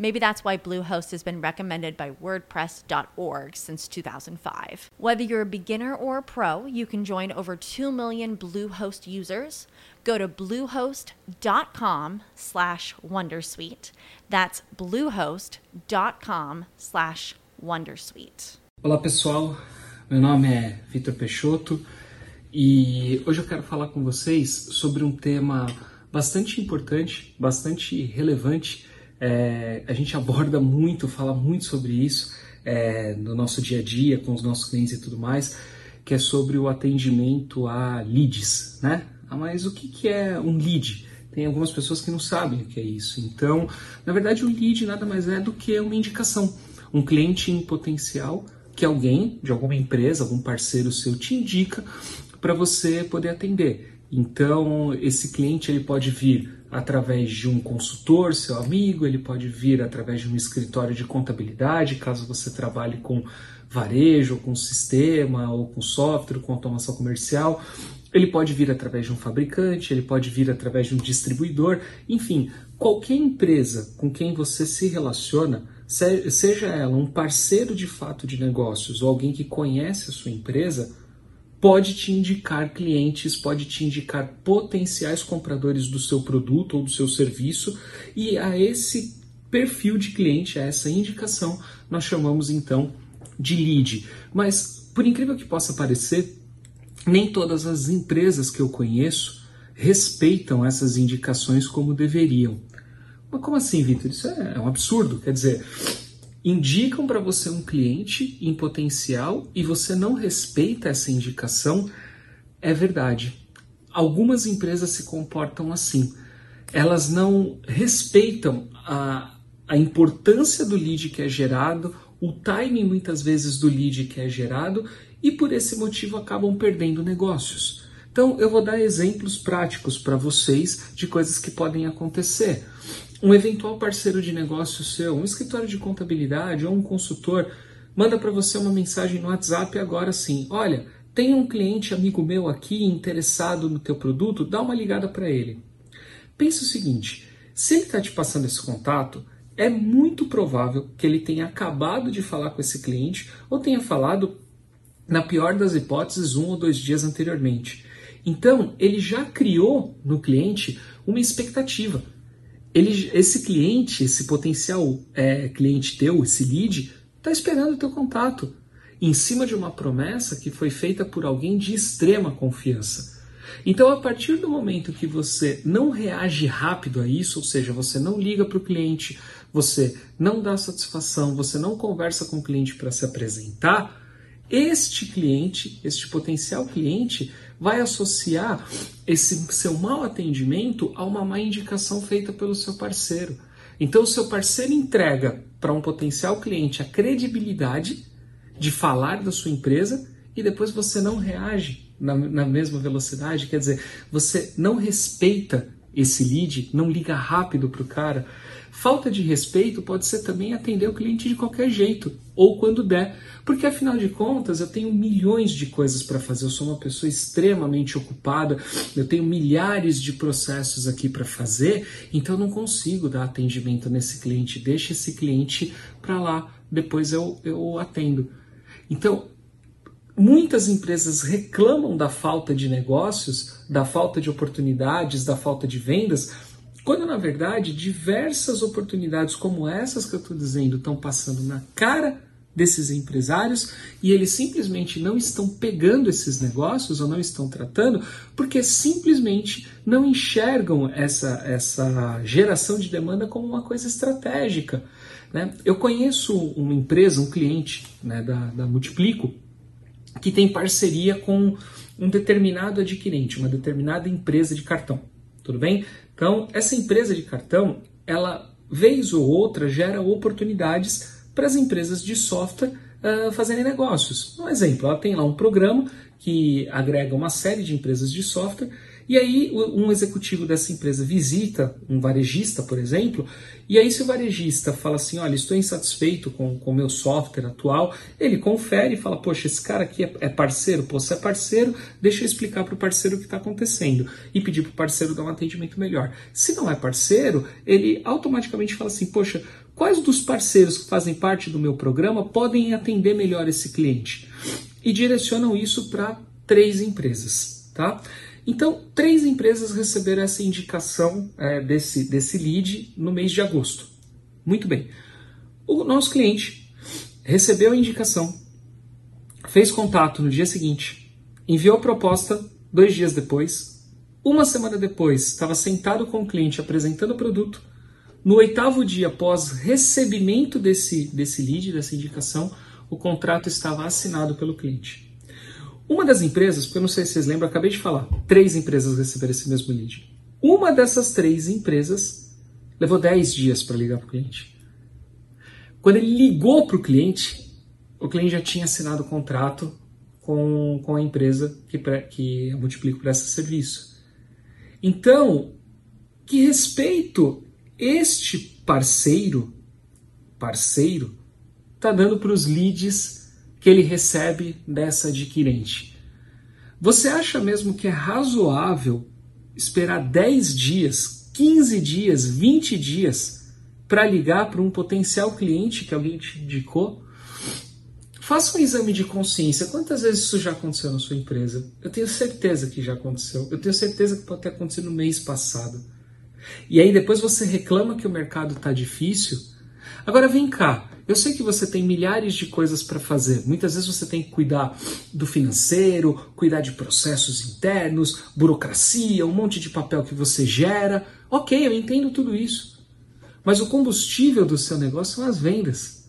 Maybe that's why Bluehost has been recommended by WordPress.org since 2005. Whether you're a beginner or a pro, you can join over 2 million Bluehost users. Go to bluehost.com slash Wondersuite. That's bluehost.com slash Wondersuite. Olá pessoal, meu nome é Vitor Peixoto e hoje eu quero falar com vocês sobre um tema bastante importante, bastante relevante. É, a gente aborda muito, fala muito sobre isso é, no nosso dia a dia, com os nossos clientes e tudo mais, que é sobre o atendimento a leads, né? Ah, mas o que, que é um lead? Tem algumas pessoas que não sabem o que é isso. Então, na verdade, o lead nada mais é do que uma indicação. Um cliente em potencial que alguém de alguma empresa, algum parceiro seu te indica para você poder atender. Então, esse cliente ele pode vir através de um consultor, seu amigo, ele pode vir através de um escritório de contabilidade, caso você trabalhe com varejo, com sistema, ou com software, com automação comercial. Ele pode vir através de um fabricante, ele pode vir através de um distribuidor, enfim, qualquer empresa com quem você se relaciona, seja ela um parceiro de fato de negócios ou alguém que conhece a sua empresa, pode te indicar clientes, pode te indicar potenciais compradores do seu produto ou do seu serviço, e a esse perfil de cliente, a essa indicação, nós chamamos então de lead. Mas, por incrível que possa parecer, nem todas as empresas que eu conheço respeitam essas indicações como deveriam. Mas como assim, Vitor? Isso é um absurdo. Quer dizer, indicam para você um cliente em potencial e você não respeita essa indicação, é verdade. Algumas empresas se comportam assim. Elas não respeitam a, a importância do lead que é gerado, o timing muitas vezes do lead que é gerado e por esse motivo acabam perdendo negócios. Então eu vou dar exemplos práticos para vocês de coisas que podem acontecer um eventual parceiro de negócio seu, um escritório de contabilidade ou um consultor, manda para você uma mensagem no WhatsApp agora sim: olha, tem um cliente amigo meu aqui interessado no teu produto, dá uma ligada para ele. Pensa o seguinte: se ele está te passando esse contato, é muito provável que ele tenha acabado de falar com esse cliente ou tenha falado, na pior das hipóteses, um ou dois dias anteriormente. Então, ele já criou no cliente uma expectativa ele, esse cliente, esse potencial é, cliente teu, esse lead, está esperando o teu contato, em cima de uma promessa que foi feita por alguém de extrema confiança. Então, a partir do momento que você não reage rápido a isso, ou seja, você não liga para o cliente, você não dá satisfação, você não conversa com o cliente para se apresentar, este cliente, este potencial cliente, vai associar esse seu mau atendimento a uma má indicação feita pelo seu parceiro. Então, o seu parceiro entrega para um potencial cliente a credibilidade de falar da sua empresa e depois você não reage na, na mesma velocidade. Quer dizer, você não respeita esse lead, não liga rápido para o cara. Falta de respeito pode ser também atender o cliente de qualquer jeito, ou quando der, porque afinal de contas eu tenho milhões de coisas para fazer, eu sou uma pessoa extremamente ocupada, eu tenho milhares de processos aqui para fazer, então eu não consigo dar atendimento nesse cliente, deixa esse cliente para lá, depois eu, eu atendo. Então, Muitas empresas reclamam da falta de negócios, da falta de oportunidades, da falta de vendas, quando na verdade diversas oportunidades como essas que eu estou dizendo estão passando na cara desses empresários e eles simplesmente não estão pegando esses negócios ou não estão tratando porque simplesmente não enxergam essa, essa geração de demanda como uma coisa estratégica. Né? Eu conheço uma empresa, um cliente né, da, da Multiplico, que tem parceria com um determinado adquirente, uma determinada empresa de cartão. Tudo bem? Então, essa empresa de cartão, ela, vez ou outra, gera oportunidades para as empresas de software uh, fazerem negócios. Um exemplo, ela tem lá um programa que agrega uma série de empresas de software e aí um executivo dessa empresa visita um varejista, por exemplo, e aí se o varejista fala assim, olha, estou insatisfeito com o meu software atual, ele confere e fala, poxa, esse cara aqui é, é parceiro? Pô, se é parceiro, deixa eu explicar para o parceiro o que está acontecendo e pedir para o parceiro dar um atendimento melhor. Se não é parceiro, ele automaticamente fala assim, poxa, quais dos parceiros que fazem parte do meu programa podem atender melhor esse cliente? E direcionam isso para três empresas, tá? Então, três empresas receberam essa indicação é, desse, desse lead no mês de agosto. Muito bem. O nosso cliente recebeu a indicação, fez contato no dia seguinte, enviou a proposta dois dias depois. Uma semana depois, estava sentado com o cliente apresentando o produto. No oitavo dia após recebimento desse, desse lead, dessa indicação, o contrato estava assinado pelo cliente. Uma das empresas, porque eu não sei se vocês lembram, acabei de falar, três empresas receberam esse mesmo lead. Uma dessas três empresas levou 10 dias para ligar para o cliente. Quando ele ligou para o cliente, o cliente já tinha assinado o contrato com, com a empresa que, que a Multiplico presta serviço. Então, que respeito este parceiro, parceiro, está dando para os leads que ele recebe dessa adquirente. Você acha mesmo que é razoável esperar 10 dias, 15 dias, 20 dias para ligar para um potencial cliente que alguém te indicou? Faça um exame de consciência. Quantas vezes isso já aconteceu na sua empresa? Eu tenho certeza que já aconteceu. Eu tenho certeza que pode ter acontecido no mês passado. E aí depois você reclama que o mercado está difícil. Agora vem cá, eu sei que você tem milhares de coisas para fazer. Muitas vezes você tem que cuidar do financeiro, cuidar de processos internos, burocracia, um monte de papel que você gera. Ok, eu entendo tudo isso. Mas o combustível do seu negócio são as vendas.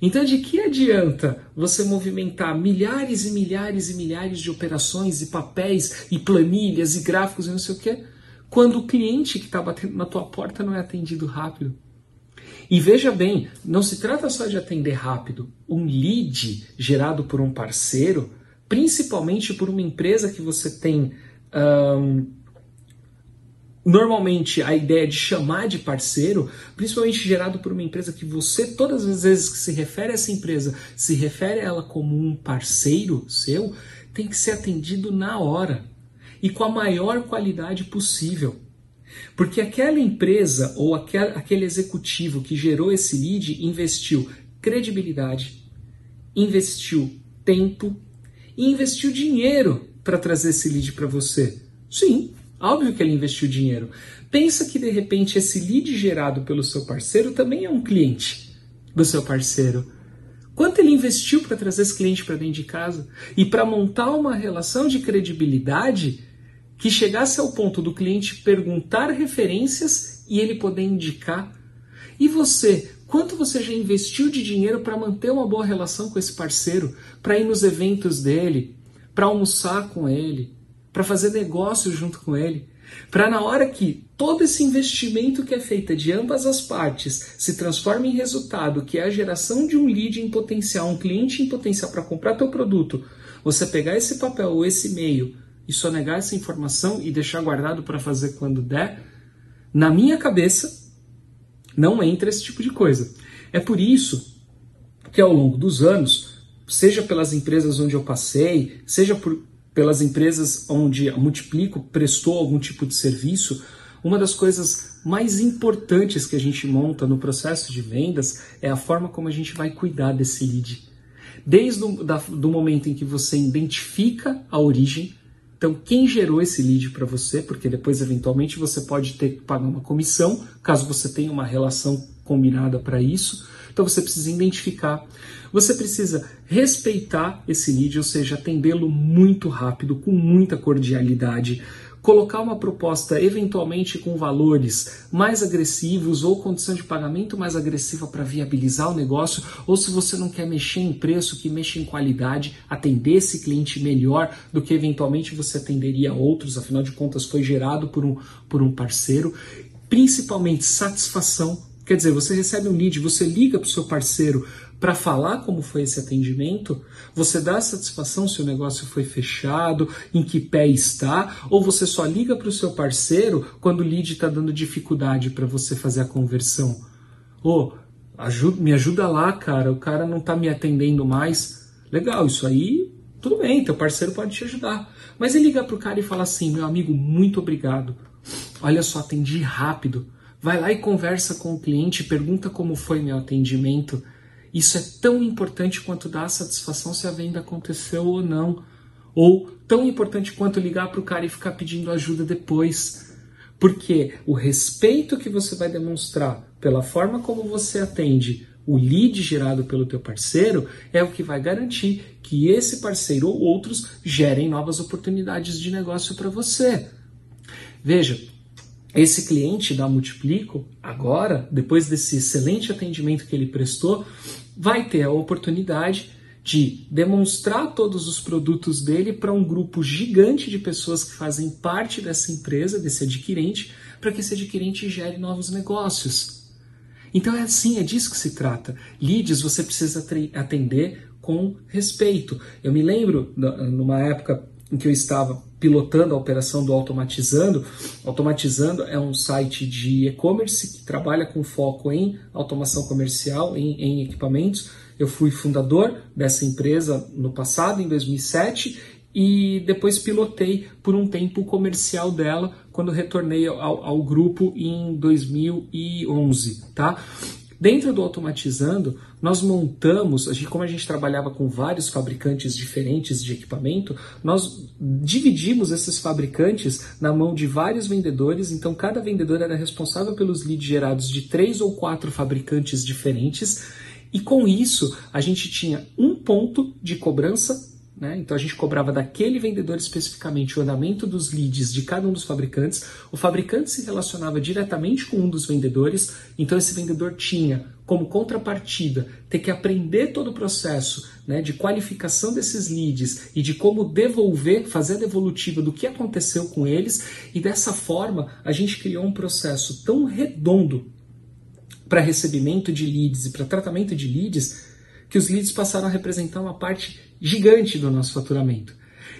Então, de que adianta você movimentar milhares e milhares e milhares de operações e papéis e planilhas e gráficos e não sei o quê, quando o cliente que está batendo na tua porta não é atendido rápido? E veja bem, não se trata só de atender rápido. Um lead gerado por um parceiro, principalmente por uma empresa que você tem. Um, normalmente a ideia de chamar de parceiro, principalmente gerado por uma empresa que você, todas as vezes que se refere a essa empresa, se refere a ela como um parceiro seu, tem que ser atendido na hora e com a maior qualidade possível. Porque aquela empresa ou aquele executivo que gerou esse lead investiu credibilidade, investiu tempo e investiu dinheiro para trazer esse lead para você. Sim, óbvio que ele investiu dinheiro. Pensa que de repente esse lead gerado pelo seu parceiro também é um cliente do seu parceiro. Quanto ele investiu para trazer esse cliente para dentro de casa e para montar uma relação de credibilidade que chegasse ao ponto do cliente perguntar referências e ele poder indicar. E você, quanto você já investiu de dinheiro para manter uma boa relação com esse parceiro, para ir nos eventos dele, para almoçar com ele, para fazer negócio junto com ele? Para na hora que todo esse investimento que é feito de ambas as partes se transforma em resultado, que é a geração de um lead em potencial, um cliente em potencial para comprar teu produto, você pegar esse papel ou esse e-mail e sonegar essa informação e deixar guardado para fazer quando der, na minha cabeça não entra esse tipo de coisa. É por isso que ao longo dos anos, seja pelas empresas onde eu passei, seja por, pelas empresas onde a Multiplico prestou algum tipo de serviço, uma das coisas mais importantes que a gente monta no processo de vendas é a forma como a gente vai cuidar desse lead. Desde o do momento em que você identifica a origem, então, quem gerou esse lead para você, porque depois eventualmente você pode ter que pagar uma comissão, caso você tenha uma relação combinada para isso. Então você precisa identificar, você precisa respeitar esse lead, ou seja, atendê-lo muito rápido, com muita cordialidade colocar uma proposta eventualmente com valores mais agressivos ou condição de pagamento mais agressiva para viabilizar o negócio, ou se você não quer mexer em preço, que mexa em qualidade, atender esse cliente melhor do que eventualmente você atenderia outros, afinal de contas foi gerado por um, por um parceiro. Principalmente satisfação, quer dizer, você recebe um lead, você liga para o seu parceiro para falar como foi esse atendimento? Você dá satisfação se o negócio foi fechado, em que pé está, ou você só liga para o seu parceiro quando o lead está dando dificuldade para você fazer a conversão? Ô, oh, ajuda, me ajuda lá, cara, o cara não está me atendendo mais. Legal, isso aí, tudo bem, teu parceiro pode te ajudar. Mas ele liga para o cara e fala assim: meu amigo, muito obrigado. Olha só, atendi rápido. Vai lá e conversa com o cliente, pergunta como foi meu atendimento isso é tão importante quanto dar satisfação se a venda aconteceu ou não. Ou tão importante quanto ligar para o cara e ficar pedindo ajuda depois. Porque o respeito que você vai demonstrar pela forma como você atende o lead gerado pelo teu parceiro é o que vai garantir que esse parceiro ou outros gerem novas oportunidades de negócio para você. Veja, esse cliente da Multiplico, agora, depois desse excelente atendimento que ele prestou, vai ter a oportunidade de demonstrar todos os produtos dele para um grupo gigante de pessoas que fazem parte dessa empresa, desse adquirente, para que esse adquirente gere novos negócios. Então é assim, é disso que se trata. Leads você precisa atender com respeito. Eu me lembro, numa época em que eu estava pilotando a operação do Automatizando. Automatizando é um site de e-commerce que trabalha com foco em automação comercial, em, em, equipamentos. Eu fui fundador dessa empresa no passado, em 2007, e depois pilotei por um tempo o comercial dela quando retornei ao, ao grupo em 2011, tá? Dentro do Automatizando, nós montamos, como a gente trabalhava com vários fabricantes diferentes de equipamento, nós dividimos esses fabricantes na mão de vários vendedores, então cada vendedor era responsável pelos leads gerados de três ou quatro fabricantes diferentes, e com isso a gente tinha um ponto de cobrança né? Então a gente cobrava daquele vendedor especificamente o andamento dos leads de cada um dos fabricantes. O fabricante se relacionava diretamente com um dos vendedores, então esse vendedor tinha como contrapartida ter que aprender todo o processo né, de qualificação desses leads e de como devolver, fazer a devolutiva do que aconteceu com eles, e dessa forma a gente criou um processo tão redondo para recebimento de leads e para tratamento de leads que os leads passaram a representar uma parte gigante do nosso faturamento.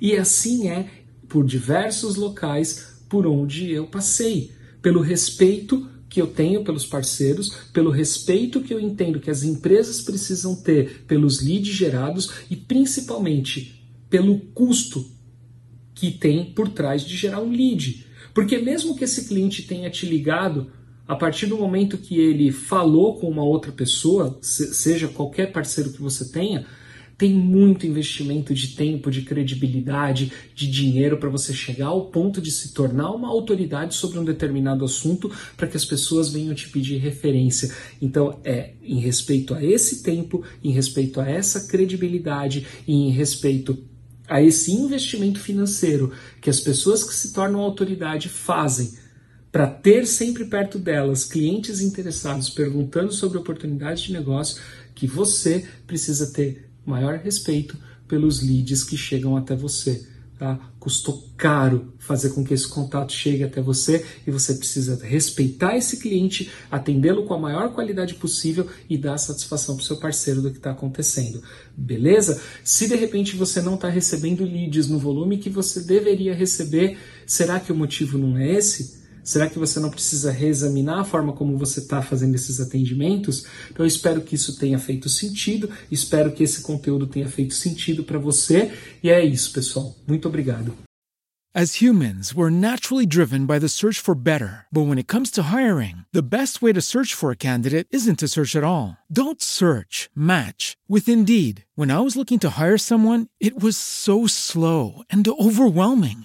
E assim é por diversos locais por onde eu passei, pelo respeito que eu tenho pelos parceiros, pelo respeito que eu entendo que as empresas precisam ter pelos leads gerados e principalmente pelo custo que tem por trás de gerar um lead. Porque mesmo que esse cliente tenha te ligado a partir do momento que ele falou com uma outra pessoa, seja qualquer parceiro que você tenha, tem muito investimento de tempo, de credibilidade, de dinheiro para você chegar ao ponto de se tornar uma autoridade sobre um determinado assunto para que as pessoas venham te pedir referência. Então, é em respeito a esse tempo, em respeito a essa credibilidade e em respeito a esse investimento financeiro que as pessoas que se tornam autoridade fazem para ter sempre perto delas clientes interessados perguntando sobre oportunidades de negócio que você precisa ter maior respeito pelos leads que chegam até você. Tá? Custou caro fazer com que esse contato chegue até você e você precisa respeitar esse cliente, atendê-lo com a maior qualidade possível e dar satisfação para o seu parceiro do que está acontecendo. Beleza? Se de repente você não está recebendo leads no volume que você deveria receber, será que o motivo não é esse? Será que você não precisa reexaminar a forma como você está fazendo esses atendimentos? Então eu espero que isso tenha feito sentido, espero que esse conteúdo tenha feito sentido para você. E é isso, pessoal. Muito obrigado. As humans, we're naturally driven by the search for better. But when it comes to hiring, the best way to search for a candidate isn't to search at all. Don't search, match with Indeed. When I was looking to hire someone, it was so slow and overwhelming.